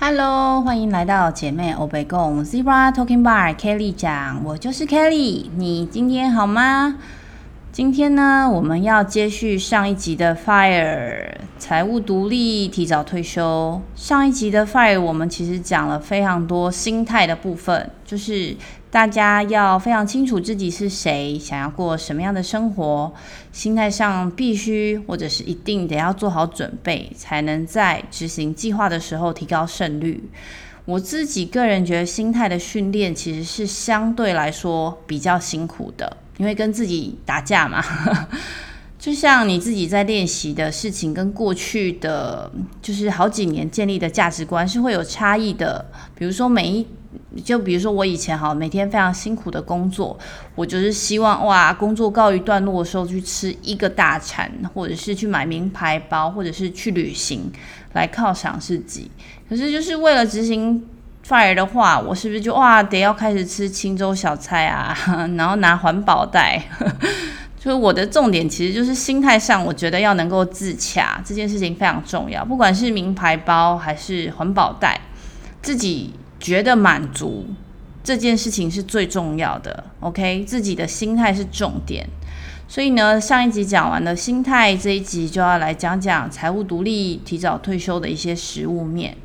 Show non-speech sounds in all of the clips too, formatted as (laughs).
Hello，欢迎来到姐妹欧北共 Zebra Talking Bar Kelly 讲，我就是 Kelly，你今天好吗？今天呢，我们要接续上一集的 Fire 财务独立、提早退休。上一集的 Fire 我们其实讲了非常多心态的部分，就是。大家要非常清楚自己是谁，想要过什么样的生活，心态上必须或者是一定得要做好准备，才能在执行计划的时候提高胜率。我自己个人觉得，心态的训练其实是相对来说比较辛苦的，因为跟自己打架嘛。就像你自己在练习的事情，跟过去的就是好几年建立的价值观是会有差异的。比如说每一。就比如说我以前哈，每天非常辛苦的工作，我就是希望哇，工作告一段落的时候去吃一个大餐，或者是去买名牌包，或者是去旅行来犒赏自己。可是就是为了执行 FIRE 的话，我是不是就哇得要开始吃清粥小菜啊，(laughs) 然后拿环保袋？所以我的重点其实就是心态上，我觉得要能够自洽，这件事情非常重要。不管是名牌包还是环保袋，自己。觉得满足这件事情是最重要的，OK？自己的心态是重点。所以呢，上一集讲完了心态，这一集就要来讲讲财务独立、提早退休的一些实务面。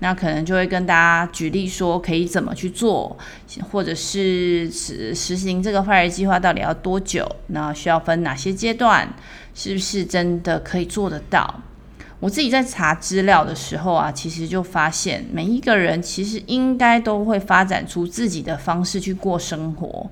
那可能就会跟大家举例说，可以怎么去做，或者是实实行这个 FIRE 计划到底要多久？那需要分哪些阶段？是不是真的可以做得到？我自己在查资料的时候啊，其实就发现每一个人其实应该都会发展出自己的方式去过生活，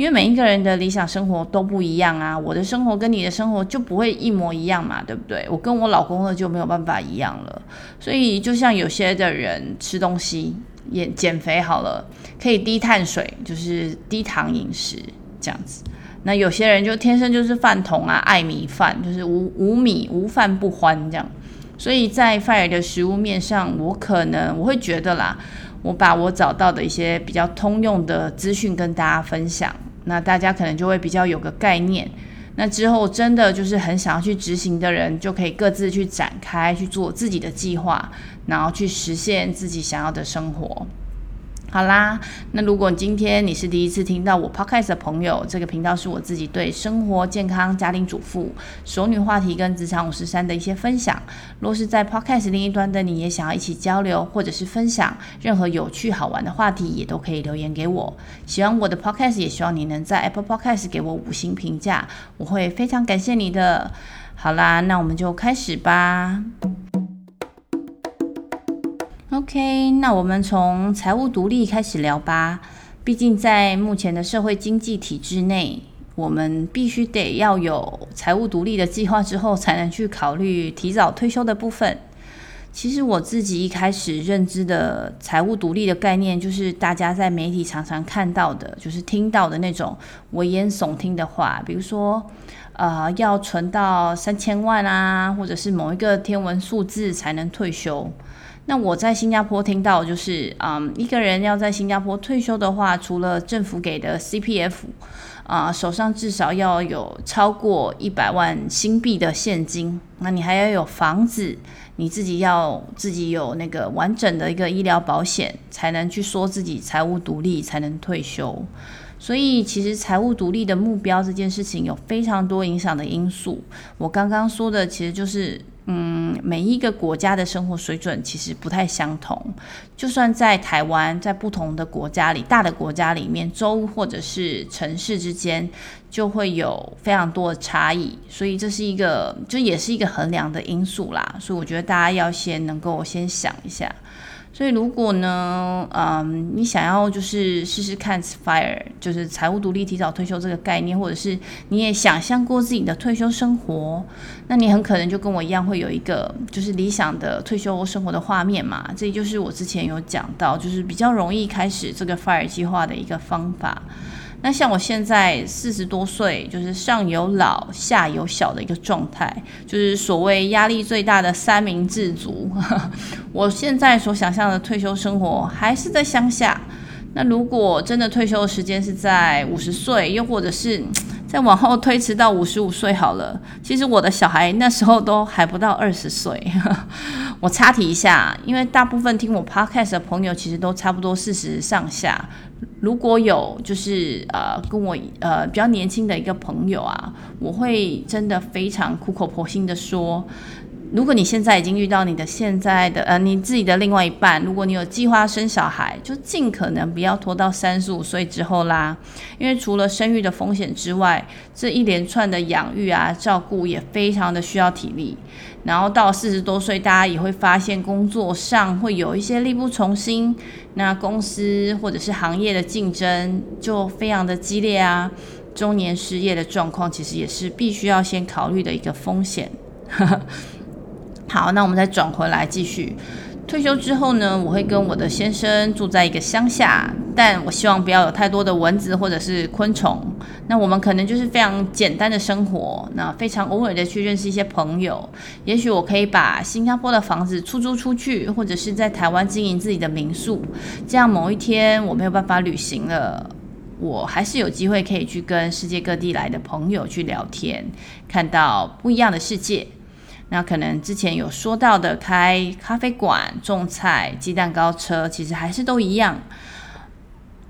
因为每一个人的理想生活都不一样啊。我的生活跟你的生活就不会一模一样嘛，对不对？我跟我老公的就没有办法一样了。所以就像有些的人吃东西也减肥好了，可以低碳水，就是低糖饮食这样子。那有些人就天生就是饭桶啊，爱米饭，就是无无米无饭不欢这样。所以在 FIRE 的食物面上，我可能我会觉得啦，我把我找到的一些比较通用的资讯跟大家分享，那大家可能就会比较有个概念。那之后真的就是很想要去执行的人，就可以各自去展开去做自己的计划，然后去实现自己想要的生活。好啦，那如果今天你是第一次听到我 podcast 的朋友，这个频道是我自己对生活、健康、家庭主妇、熟女话题跟职场五十三的一些分享。若是在 podcast 另一端的你也想要一起交流，或者是分享任何有趣好玩的话题，也都可以留言给我。喜欢我的 podcast，也希望你能在 Apple Podcast 给我五星评价，我会非常感谢你的。好啦，那我们就开始吧。OK，那我们从财务独立开始聊吧。毕竟在目前的社会经济体制内，我们必须得要有财务独立的计划之后，才能去考虑提早退休的部分。其实我自己一开始认知的财务独立的概念，就是大家在媒体常常看到的，就是听到的那种危言耸听的话，比如说，呃，要存到三千万啊，或者是某一个天文数字才能退休。那我在新加坡听到，就是嗯，一个人要在新加坡退休的话，除了政府给的 CPF，啊、手上至少要有超过一百万新币的现金，那你还要有房子，你自己要自己有那个完整的一个医疗保险，才能去说自己财务独立，才能退休。所以，其实财务独立的目标这件事情有非常多影响的因素。我刚刚说的，其实就是。嗯，每一个国家的生活水准其实不太相同。就算在台湾，在不同的国家里，大的国家里面，州或者是城市之间，就会有非常多的差异。所以这是一个，就也是一个衡量的因素啦。所以我觉得大家要先能够先想一下。所以，如果呢，嗯，你想要就是试试看 FIRE，就是财务独立、提早退休这个概念，或者是你也想象过自己的退休生活，那你很可能就跟我一样会有一个就是理想的退休生活的画面嘛。这就是我之前有讲到，就是比较容易开始这个 FIRE 计划的一个方法。那像我现在四十多岁，就是上有老下有小的一个状态，就是所谓压力最大的三明治族。(laughs) 我现在所想象的退休生活还是在乡下。那如果真的退休的时间是在五十岁，又或者是再往后推迟到五十五岁好了。其实我的小孩那时候都还不到二十岁。(laughs) 我插题一下，因为大部分听我 podcast 的朋友其实都差不多四十上下。如果有就是呃跟我呃比较年轻的一个朋友啊，我会真的非常苦口婆心的说。如果你现在已经遇到你的现在的呃你自己的另外一半，如果你有计划生小孩，就尽可能不要拖到三十五岁之后啦，因为除了生育的风险之外，这一连串的养育啊、照顾也非常的需要体力。然后到四十多岁，大家也会发现工作上会有一些力不从心，那公司或者是行业的竞争就非常的激烈啊，中年失业的状况其实也是必须要先考虑的一个风险。好，那我们再转回来继续。退休之后呢，我会跟我的先生住在一个乡下，但我希望不要有太多的蚊子或者是昆虫。那我们可能就是非常简单的生活，那非常偶尔的去认识一些朋友。也许我可以把新加坡的房子出租出去，或者是在台湾经营自己的民宿。这样某一天我没有办法旅行了，我还是有机会可以去跟世界各地来的朋友去聊天，看到不一样的世界。那可能之前有说到的开咖啡馆、种菜、鸡蛋糕车，其实还是都一样。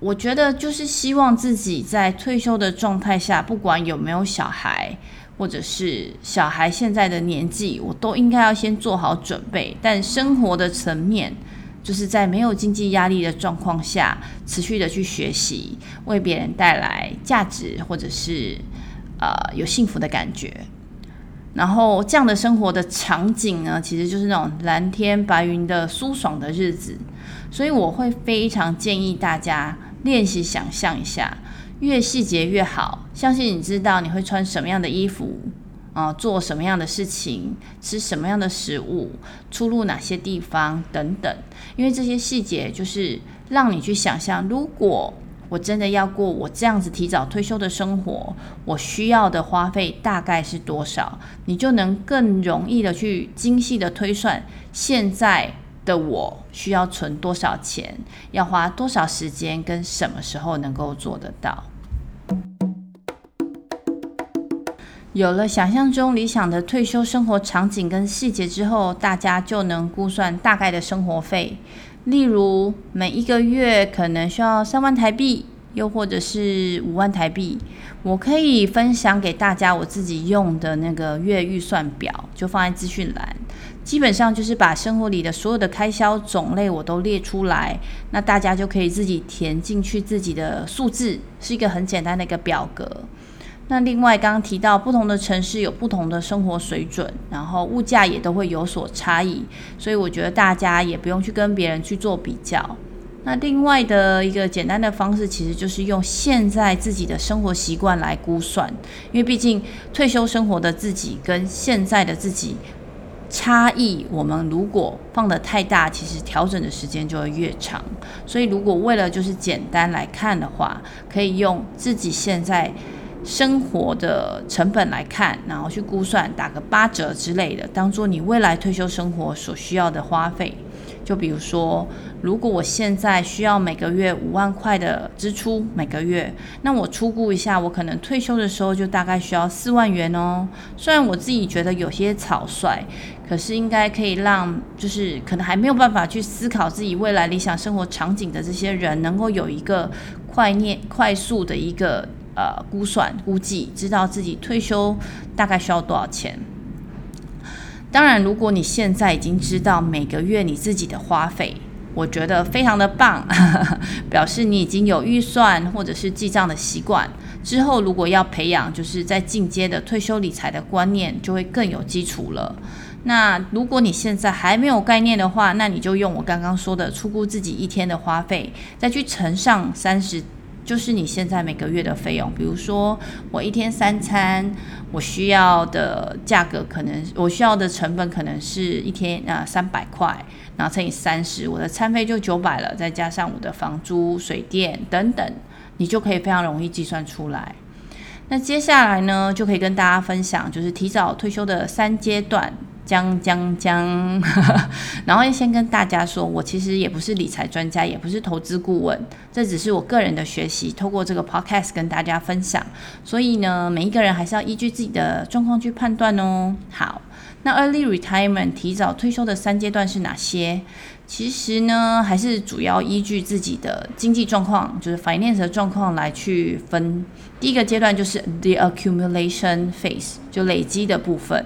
我觉得就是希望自己在退休的状态下，不管有没有小孩，或者是小孩现在的年纪，我都应该要先做好准备。但生活的层面，就是在没有经济压力的状况下，持续的去学习，为别人带来价值，或者是呃有幸福的感觉。然后这样的生活的场景呢，其实就是那种蓝天白云的舒爽的日子，所以我会非常建议大家练习想象一下，越细节越好。相信你知道你会穿什么样的衣服啊、做什么样的事情，吃什么样的食物，出入哪些地方等等，因为这些细节就是让你去想象，如果。我真的要过我这样子提早退休的生活，我需要的花费大概是多少？你就能更容易的去精细的推算，现在的我需要存多少钱，要花多少时间，跟什么时候能够做得到。有了想象中理想的退休生活场景跟细节之后，大家就能估算大概的生活费。例如，每一个月可能需要三万台币，又或者是五万台币。我可以分享给大家我自己用的那个月预算表，就放在资讯栏。基本上就是把生活里的所有的开销种类我都列出来，那大家就可以自己填进去自己的数字，是一个很简单的一个表格。那另外，刚刚提到不同的城市有不同的生活水准，然后物价也都会有所差异，所以我觉得大家也不用去跟别人去做比较。那另外的一个简单的方式，其实就是用现在自己的生活习惯来估算，因为毕竟退休生活的自己跟现在的自己差异，我们如果放得太大，其实调整的时间就会越长。所以如果为了就是简单来看的话，可以用自己现在。生活的成本来看，然后去估算，打个八折之类的，当做你未来退休生活所需要的花费。就比如说，如果我现在需要每个月五万块的支出，每个月，那我初估一下，我可能退休的时候就大概需要四万元哦。虽然我自己觉得有些草率，可是应该可以让，就是可能还没有办法去思考自己未来理想生活场景的这些人，能够有一个快念快速的一个。呃，估算估计，知道自己退休大概需要多少钱。当然，如果你现在已经知道每个月你自己的花费，我觉得非常的棒，(laughs) 表示你已经有预算或者是记账的习惯。之后如果要培养，就是在进阶的退休理财的观念，就会更有基础了。那如果你现在还没有概念的话，那你就用我刚刚说的，出估自己一天的花费，再去乘上三十。就是你现在每个月的费用，比如说我一天三餐，我需要的价格可能，我需要的成本可能是一天啊三百块，然后乘以三十，我的餐费就九百了，再加上我的房租、水电等等，你就可以非常容易计算出来。那接下来呢，就可以跟大家分享，就是提早退休的三阶段。将将将，然后先跟大家说，我其实也不是理财专家，也不是投资顾问，这只是我个人的学习，透过这个 podcast 跟大家分享。所以呢，每一个人还是要依据自己的状况去判断哦。好，那 early retirement 提早退休的三阶段是哪些？其实呢，还是主要依据自己的经济状况，就是 finance 的状况来去分。第一个阶段就是 the accumulation phase，就累积的部分。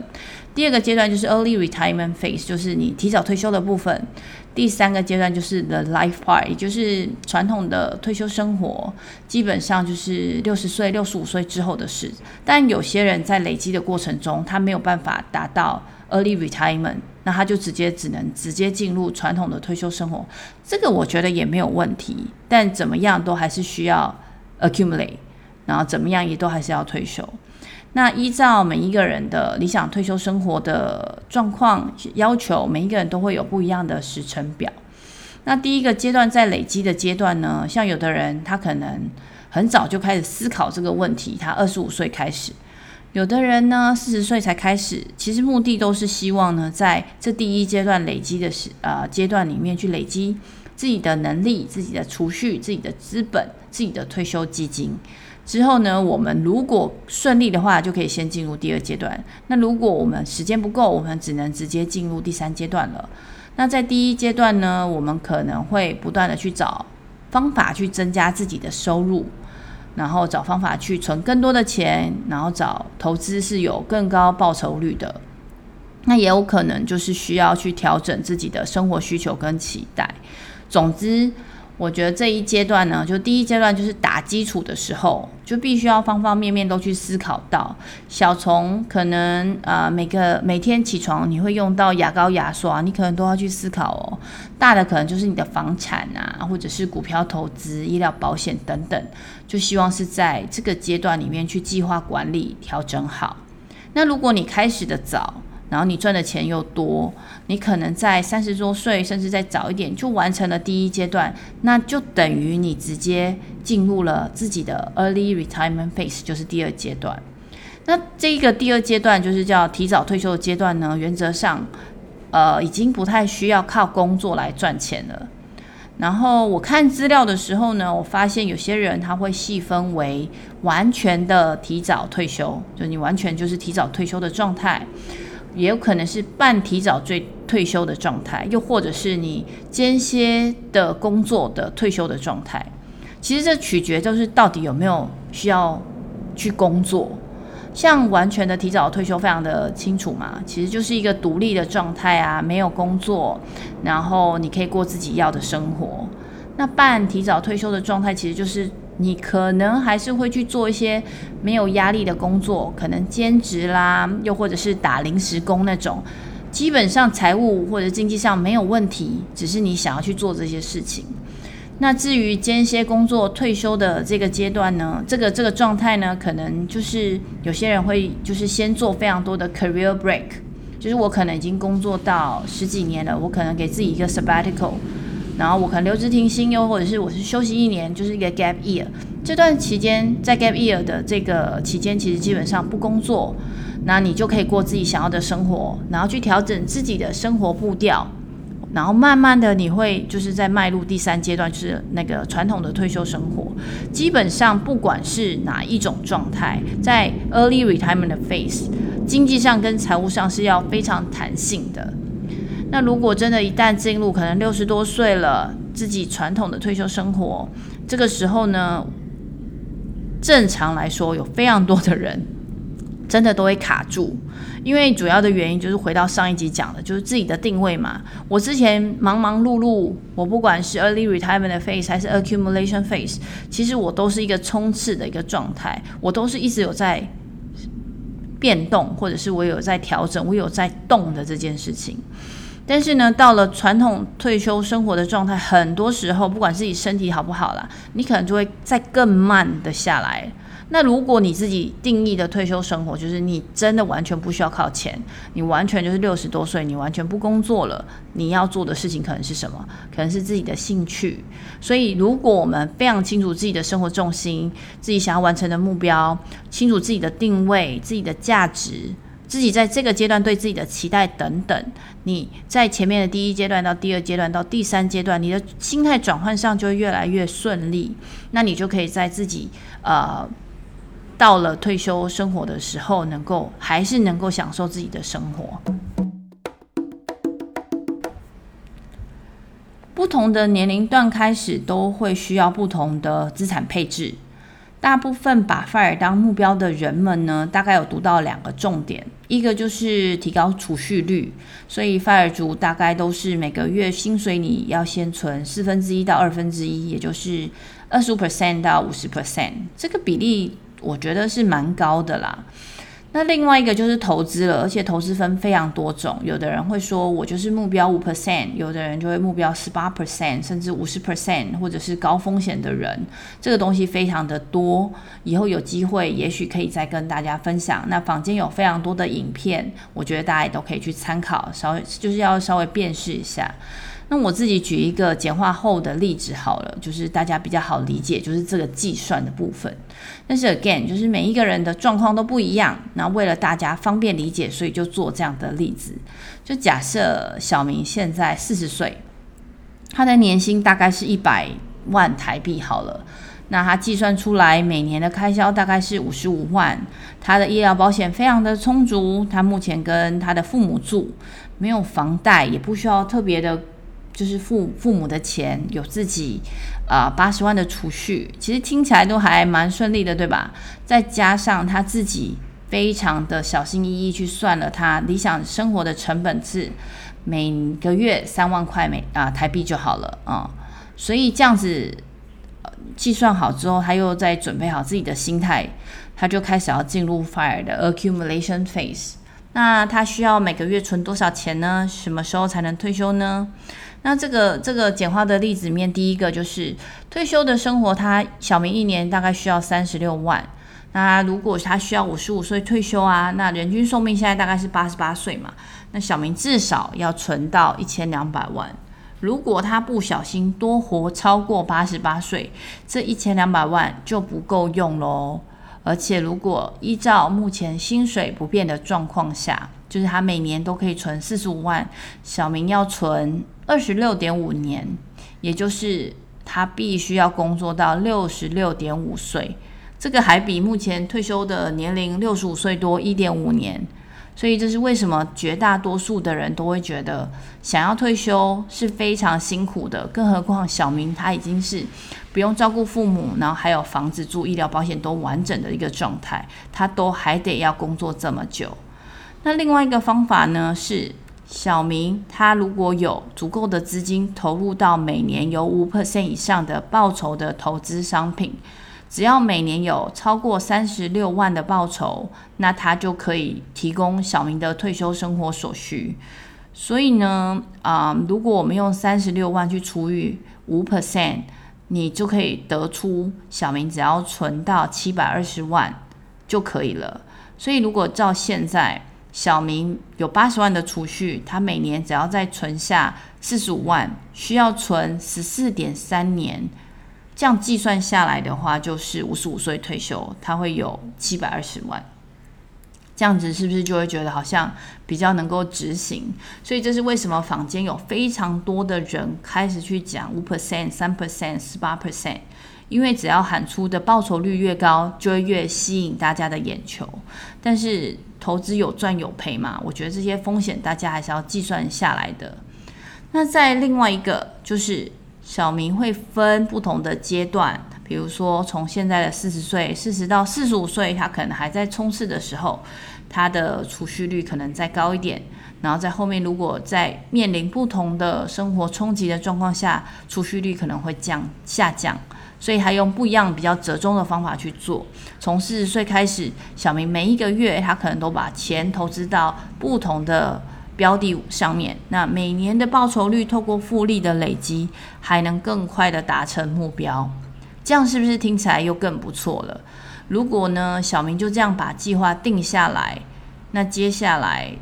第二个阶段就是 early retirement phase，就是你提早退休的部分。第三个阶段就是 the life part，也就是传统的退休生活，基本上就是六十岁、六十五岁之后的事。但有些人在累积的过程中，他没有办法达到 early retirement，那他就直接只能直接进入传统的退休生活。这个我觉得也没有问题，但怎么样都还是需要 accumulate，然后怎么样也都还是要退休。那依照每一个人的理想退休生活的状况要求，每一个人都会有不一样的时程表。那第一个阶段在累积的阶段呢，像有的人他可能很早就开始思考这个问题，他二十五岁开始；有的人呢四十岁才开始。其实目的都是希望呢，在这第一阶段累积的时呃阶段里面去累积自己的能力、自己的储蓄、自己的资本、自己的退休基金。之后呢，我们如果顺利的话，就可以先进入第二阶段。那如果我们时间不够，我们只能直接进入第三阶段了。那在第一阶段呢，我们可能会不断的去找方法去增加自己的收入，然后找方法去存更多的钱，然后找投资是有更高报酬率的。那也有可能就是需要去调整自己的生活需求跟期待。总之。我觉得这一阶段呢，就第一阶段就是打基础的时候，就必须要方方面面都去思考到。小从可能呃每个每天起床你会用到牙膏牙刷，你可能都要去思考哦。大的可能就是你的房产啊，或者是股票投资、医疗保险等等，就希望是在这个阶段里面去计划管理、调整好。那如果你开始的早，然后你赚的钱又多，你可能在三十多岁，甚至再早一点就完成了第一阶段，那就等于你直接进入了自己的 early retirement phase，就是第二阶段。那这一个第二阶段就是叫提早退休的阶段呢，原则上，呃，已经不太需要靠工作来赚钱了。然后我看资料的时候呢，我发现有些人他会细分为完全的提早退休，就你完全就是提早退休的状态。也有可能是半提早退退休的状态，又或者是你间歇的工作的退休的状态。其实这取决就是到底有没有需要去工作。像完全的提早退休，非常的清楚嘛，其实就是一个独立的状态啊，没有工作，然后你可以过自己要的生活。那半提早退休的状态，其实就是。你可能还是会去做一些没有压力的工作，可能兼职啦，又或者是打临时工那种，基本上财务或者经济上没有问题，只是你想要去做这些事情。那至于间歇工作退休的这个阶段呢，这个这个状态呢，可能就是有些人会就是先做非常多的 career break，就是我可能已经工作到十几年了，我可能给自己一个 sabbatical。然后我可能留职停薪，又或者是我是休息一年，就是一个 gap year。这段期间在 gap year 的这个期间，其实基本上不工作，那你就可以过自己想要的生活，然后去调整自己的生活步调，然后慢慢的你会就是在迈入第三阶段，就是那个传统的退休生活。基本上不管是哪一种状态，在 early retirement 的 phase，经济上跟财务上是要非常弹性的。那如果真的，一旦进入可能六十多岁了，自己传统的退休生活，这个时候呢，正常来说，有非常多的人 (laughs) 真的都会卡住，因为主要的原因就是回到上一集讲的，就是自己的定位嘛。我之前忙忙碌碌，我不管是 early retirement 的 phase 还是 accumulation phase，其实我都是一个冲刺的一个状态，我都是一直有在变动，或者是我有在调整，我有在动的这件事情。但是呢，到了传统退休生活的状态，很多时候不管自己身体好不好啦，你可能就会再更慢的下来。那如果你自己定义的退休生活，就是你真的完全不需要靠钱，你完全就是六十多岁，你完全不工作了，你要做的事情可能是什么？可能是自己的兴趣。所以，如果我们非常清楚自己的生活重心，自己想要完成的目标，清楚自己的定位，自己的价值。自己在这个阶段对自己的期待等等，你在前面的第一阶段到第二阶段到第三阶段，你的心态转换上就越来越顺利，那你就可以在自己呃到了退休生活的时候，能够还是能够享受自己的生活。不同的年龄段开始都会需要不同的资产配置。大部分把 FIRE 当目标的人们呢，大概有读到两个重点，一个就是提高储蓄率，所以 FIRE 族大概都是每个月薪水你要先存四分之一到二分之一，也就是二十五 percent 到五十 percent，这个比例我觉得是蛮高的啦。那另外一个就是投资了，而且投资分非常多种。有的人会说，我就是目标五 percent，有的人就会目标十八 percent，甚至五十 percent，或者是高风险的人，这个东西非常的多。以后有机会，也许可以再跟大家分享。那坊间有非常多的影片，我觉得大家也都可以去参考，稍微就是要稍微辨识一下。那我自己举一个简化后的例子好了，就是大家比较好理解，就是这个计算的部分。但是 again，就是每一个人的状况都不一样，那为了大家方便理解，所以就做这样的例子。就假设小明现在四十岁，他的年薪大概是一百万台币好了，那他计算出来每年的开销大概是五十五万，他的医疗保险非常的充足，他目前跟他的父母住，没有房贷，也不需要特别的。就是父父母的钱有自己啊八十万的储蓄，其实听起来都还蛮顺利的，对吧？再加上他自己非常的小心翼翼去算了他理想生活的成本是每个月三万块美啊台币就好了啊，所以这样子计算好之后，他又在准备好自己的心态，他就开始要进入 FIRE 的 accumulation phase。那他需要每个月存多少钱呢？什么时候才能退休呢？那这个这个简化的例子里面，第一个就是退休的生活，他小明一年大概需要三十六万。那如果他需要五十五岁退休啊，那人均寿命现在大概是八十八岁嘛，那小明至少要存到一千两百万。如果他不小心多活超过八十八岁，这一千两百万就不够用喽。而且如果依照目前薪水不变的状况下，就是他每年都可以存四十五万，小明要存。二十六点五年，也就是他必须要工作到六十六点五岁，这个还比目前退休的年龄六十五岁多一点五年，所以这是为什么绝大多数的人都会觉得想要退休是非常辛苦的，更何况小明他已经是不用照顾父母，然后还有房子住，医疗保险都完整的一个状态，他都还得要工作这么久。那另外一个方法呢是。小明他如果有足够的资金投入到每年有五 percent 以上的报酬的投资商品，只要每年有超过三十六万的报酬，那他就可以提供小明的退休生活所需。所以呢，啊、如果我们用三十六万去除以五 percent，你就可以得出小明只要存到七百二十万就可以了。所以如果照现在，小明有八十万的储蓄，他每年只要再存下四十五万，需要存十四点三年，这样计算下来的话，就是五十五岁退休，他会有七百二十万。这样子是不是就会觉得好像比较能够执行？所以这是为什么坊间有非常多的人开始去讲五 percent、三 percent、十八 percent，因为只要喊出的报酬率越高，就会越吸引大家的眼球。但是投资有赚有赔嘛，我觉得这些风险大家还是要计算下来的。那在另外一个就是小明会分不同的阶段，比如说从现在的四十岁，四十到四十五岁，他可能还在冲刺的时候，他的储蓄率可能再高一点。然后在后面，如果在面临不同的生活冲击的状况下，储蓄率可能会降下降。所以他用不一样比较折中的方法去做。从四十岁开始，小明每一个月他可能都把钱投资到不同的标的上面。那每年的报酬率透过复利的累积，还能更快的达成目标。这样是不是听起来又更不错了？如果呢，小明就这样把计划定下来，那接下来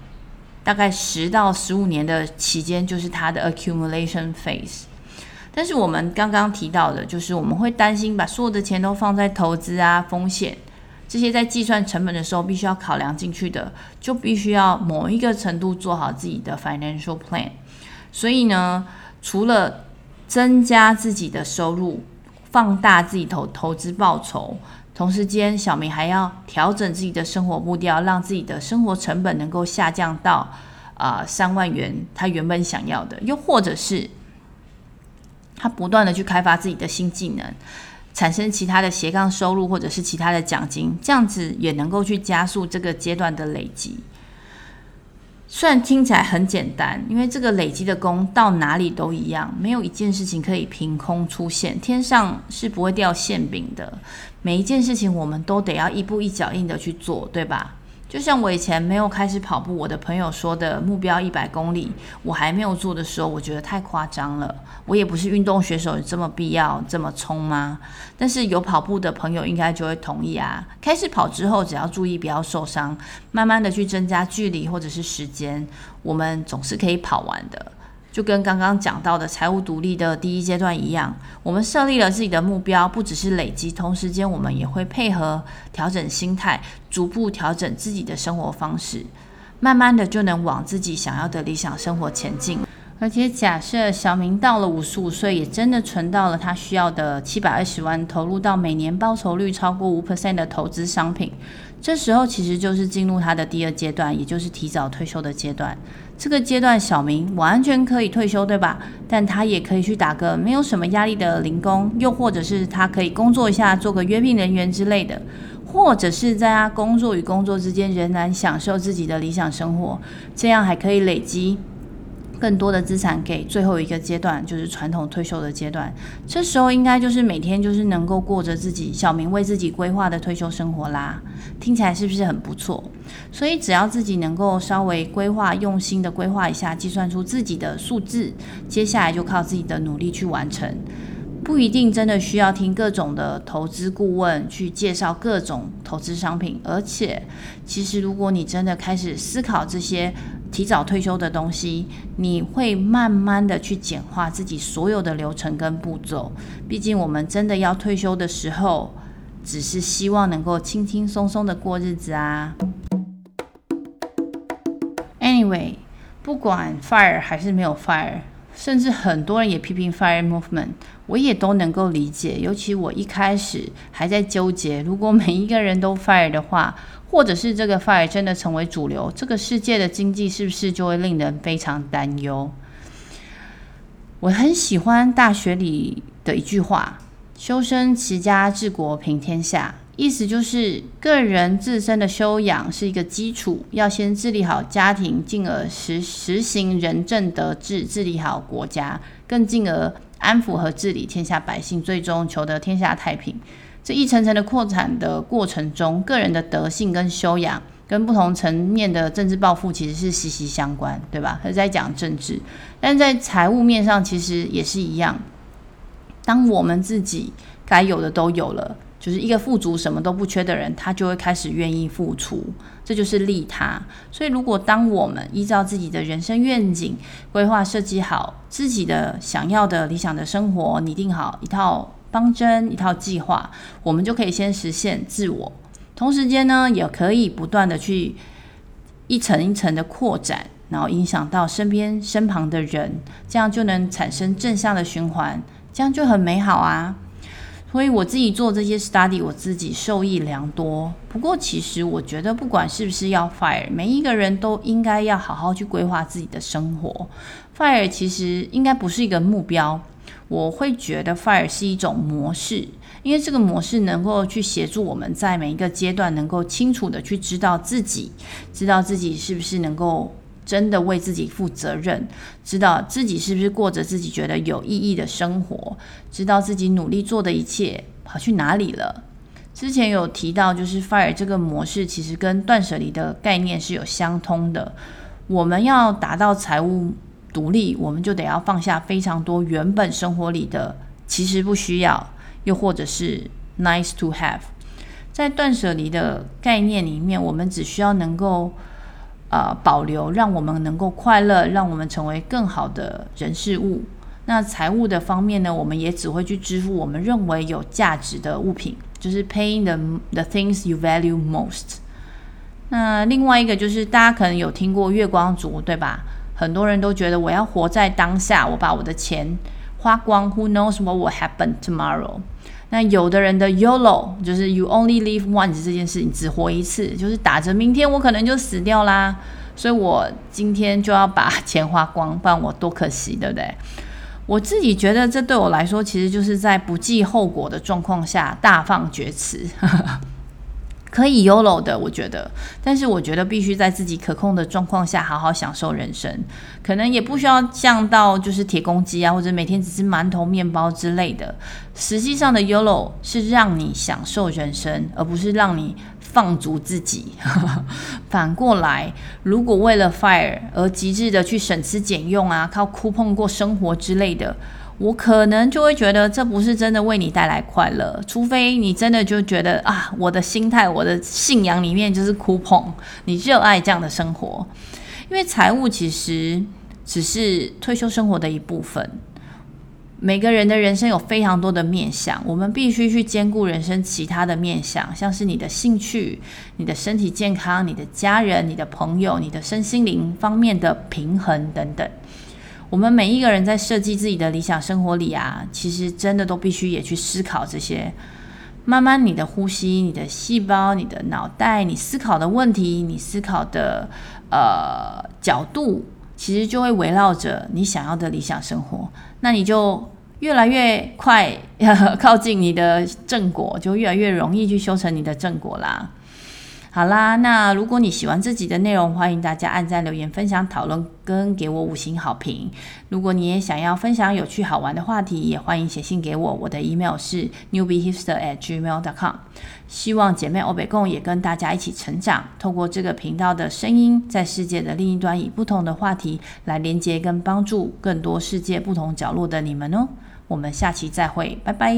大概十到十五年的期间，就是他的 accumulation phase。但是我们刚刚提到的，就是我们会担心把所有的钱都放在投资啊，风险，这些在计算成本的时候必须要考量进去的，就必须要某一个程度做好自己的 financial plan。所以呢，除了增加自己的收入，放大自己投投资报酬，同时间小明还要调整自己的生活步调，让自己的生活成本能够下降到啊、三万元，他原本想要的，又或者是他不断的去开发自己的新技能，产生其他的斜杠收入，或者是其他的奖金，这样子也能够去加速这个阶段的累积。虽然听起来很简单，因为这个累积的功到哪里都一样，没有一件事情可以凭空出现，天上是不会掉馅饼的。每一件事情我们都得要一步一脚印的去做，对吧？就像我以前没有开始跑步，我的朋友说的目标一百公里，我还没有做的时候，我觉得太夸张了。我也不是运动选手，有这么必要这么冲吗？但是有跑步的朋友应该就会同意啊。开始跑之后，只要注意不要受伤，慢慢的去增加距离或者是时间，我们总是可以跑完的。就跟刚刚讲到的财务独立的第一阶段一样，我们设立了自己的目标，不只是累积，同时间我们也会配合调整心态，逐步调整自己的生活方式，慢慢的就能往自己想要的理想生活前进。而且假设小明到了五十五岁，也真的存到了他需要的七百二十万，投入到每年报酬率超过五 percent 的投资商品，这时候其实就是进入他的第二阶段，也就是提早退休的阶段。这个阶段，小明完全可以退休，对吧？但他也可以去打个没有什么压力的零工，又或者是他可以工作一下，做个约聘人员之类的，或者是在他工作与工作之间仍然享受自己的理想生活，这样还可以累积。更多的资产给最后一个阶段，就是传统退休的阶段。这时候应该就是每天就是能够过着自己小明为自己规划的退休生活啦。听起来是不是很不错？所以只要自己能够稍微规划、用心的规划一下，计算出自己的数字，接下来就靠自己的努力去完成。不一定真的需要听各种的投资顾问去介绍各种投资商品，而且其实如果你真的开始思考这些提早退休的东西，你会慢慢的去简化自己所有的流程跟步骤。毕竟我们真的要退休的时候，只是希望能够轻轻松松的过日子啊。Anyway，不管 fire 还是没有 fire。甚至很多人也批评 FIRE movement，我也都能够理解。尤其我一开始还在纠结，如果每一个人都 FIRE 的话，或者是这个 FIRE 真的成为主流，这个世界的经济是不是就会令人非常担忧？我很喜欢大学里的一句话：“修身齐家治国平天下。”意思就是，个人自身的修养是一个基础，要先治理好家庭，进而实实行仁政德治，治理好国家，更进而安抚和治理天下百姓，最终求得天下太平。这一层层的扩展的过程中，个人的德性跟修养，跟不同层面的政治抱负其实是息息相关，对吧？他在讲政治，但在财务面上其实也是一样。当我们自己该有的都有了。就是一个富足、什么都不缺的人，他就会开始愿意付出，这就是利他。所以，如果当我们依照自己的人生愿景规划设计好自己的想要的理想的生活，拟定好一套方针、一套计划，我们就可以先实现自我。同时间呢，也可以不断的去一层一层的扩展，然后影响到身边身旁的人，这样就能产生正向的循环，这样就很美好啊。所以我自己做这些 study，我自己受益良多。不过，其实我觉得，不管是不是要 fire，每一个人都应该要好好去规划自己的生活。fire 其实应该不是一个目标，我会觉得 fire 是一种模式，因为这个模式能够去协助我们在每一个阶段能够清楚的去知道自己，知道自己是不是能够。真的为自己负责任，知道自己是不是过着自己觉得有意义的生活，知道自己努力做的一切跑去哪里了。之前有提到，就是 FIRE 这个模式其实跟断舍离的概念是有相通的。我们要达到财务独立，我们就得要放下非常多原本生活里的其实不需要，又或者是 nice to have。在断舍离的概念里面，我们只需要能够。呃，保留让我们能够快乐，让我们成为更好的人事物，那财务的方面呢，我们也只会去支付我们认为有价值的物品，就是 paying the the things you value most。那另外一个就是大家可能有听过月光族，对吧？很多人都觉得我要活在当下，我把我的钱花光，Who knows what will happen tomorrow？那有的人的 YOLO 就是 You only live once 这件事情，只活一次，就是打着明天我可能就死掉啦，所以我今天就要把钱花光，不然我多可惜，对不对？我自己觉得这对我来说，其实就是在不计后果的状况下大放厥词。可以 YOLO 的，我觉得，但是我觉得必须在自己可控的状况下好好享受人生，可能也不需要降到就是铁公鸡啊，或者每天只吃馒头、面包之类的。实际上的 YOLO 是让你享受人生，而不是让你放逐自己。(laughs) 反过来，如果为了 FIRE 而极致的去省吃俭用啊，靠哭碰过生活之类的。我可能就会觉得这不是真的为你带来快乐，除非你真的就觉得啊，我的心态、我的信仰里面就是 coupon，你热爱这样的生活。因为财务其实只是退休生活的一部分。每个人的人生有非常多的面向，我们必须去兼顾人生其他的面向，像是你的兴趣、你的身体健康、你的家人、你的朋友、你的身心灵方面的平衡等等。我们每一个人在设计自己的理想生活里啊，其实真的都必须也去思考这些。慢慢，你的呼吸、你的细胞、你的脑袋、你思考的问题、你思考的呃角度，其实就会围绕着你想要的理想生活。那你就越来越快 (laughs) 靠近你的正果，就越来越容易去修成你的正果啦。好啦，那如果你喜欢这集的内容，欢迎大家按赞、留言、分享、讨论，跟给我五星好评。如果你也想要分享有趣好玩的话题，也欢迎写信给我，我的 email 是 newbiehipster@gmail.com。希望姐妹欧北共也跟大家一起成长，透过这个频道的声音，在世界的另一端，以不同的话题来连接跟帮助更多世界不同角落的你们哦。我们下期再会，拜拜。